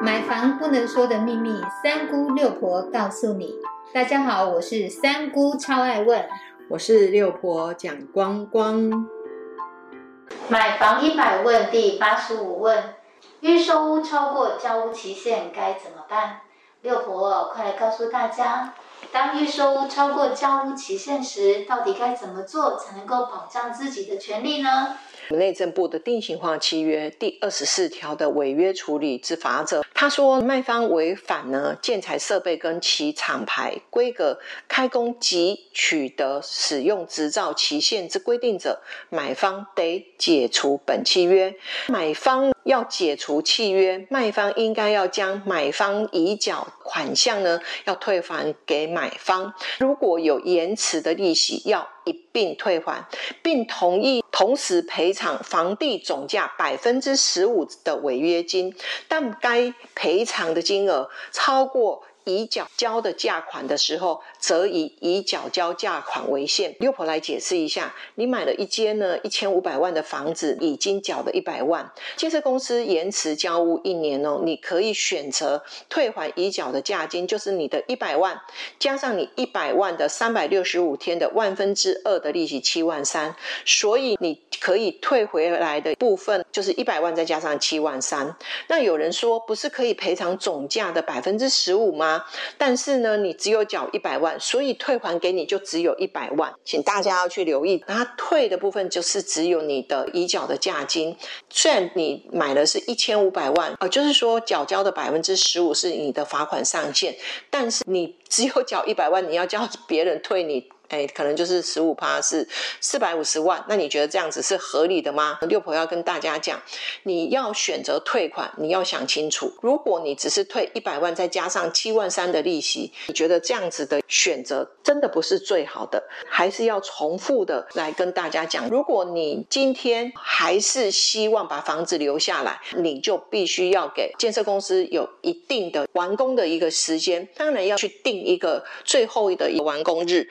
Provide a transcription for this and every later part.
买房不能说的秘密，三姑六婆告诉你。大家好，我是三姑，超爱问。我是六婆蒋光光。买房一百问第八十五问：预售屋超过交屋期限该怎么办？六婆，快来告诉大家，当预收超过交屋期限时，到底该怎么做才能够保障自己的权利呢？内政部的定型化契约第二十四条的违约处理之法则，他说卖方违反呢建材设备跟其厂牌规格开工及取得使用执照期限之规定者，买方得解除本契约。买方要解除契约，卖方应该要将买方已缴款项呢要退还给买方。如果有延迟的利息，要一并退还，并同意同时赔偿房地总价百分之十五的违约金，但该赔偿的金额超过。已缴交的价款的时候，则以已缴交价款为限。六婆来解释一下，你买了一间呢一千五百万的房子，已经缴了一百万，建设公司延迟交屋一年哦，你可以选择退还已缴的价金，就是你的一百万，加上你一百万的三百六十五天的万分之二的利息七万三，所以你可以退回来的部分就是一百万再加上七万三。那有人说，不是可以赔偿总价的百分之十五吗？但是呢，你只有缴一百万，所以退还给你就只有一百万，请大家要去留意。那退的部分就是只有你的已缴的价金，虽然你买了是一千五百万，呃，就是说缴交的百分之十五是你的罚款上限，但是你只有缴一百万，你要叫别人退你。哎，可能就是十五趴是四百五十万，那你觉得这样子是合理的吗？六婆要跟大家讲，你要选择退款，你要想清楚。如果你只是退一百万，再加上七万三的利息，你觉得这样子的选择真的不是最好的？还是要重复的来跟大家讲，如果你今天还是希望把房子留下来，你就必须要给建设公司有一定的完工的一个时间，当然要去定一个最后的一个完工日。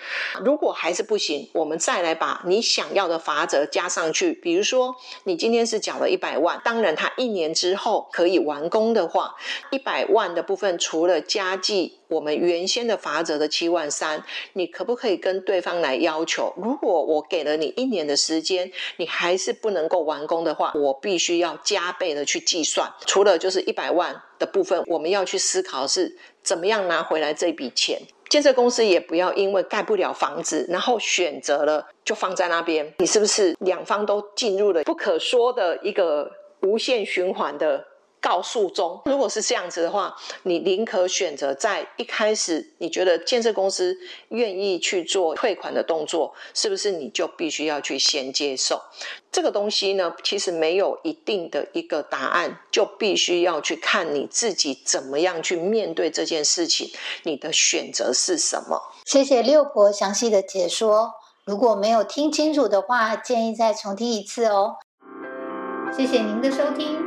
如果还是不行，我们再来把你想要的罚则加上去。比如说，你今天是缴了一百万，当然他一年之后可以完工的话，一百万的部分除了加计我们原先的罚则的七万三，你可不可以跟对方来要求？如果我给了你一年的时间，你还是不能够完工的话，我必须要加倍的去计算。除了就是一百万的部分，我们要去思考是怎么样拿回来这笔钱。建设公司也不要因为盖不了房子，然后选择了就放在那边，你是不是两方都进入了不可说的一个无限循环的？告诉中，如果是这样子的话，你宁可选择在一开始，你觉得建设公司愿意去做退款的动作，是不是你就必须要去先接受这个东西呢？其实没有一定的一个答案，就必须要去看你自己怎么样去面对这件事情，你的选择是什么？谢谢六婆详细的解说，如果没有听清楚的话，建议再重听一次哦。谢谢您的收听。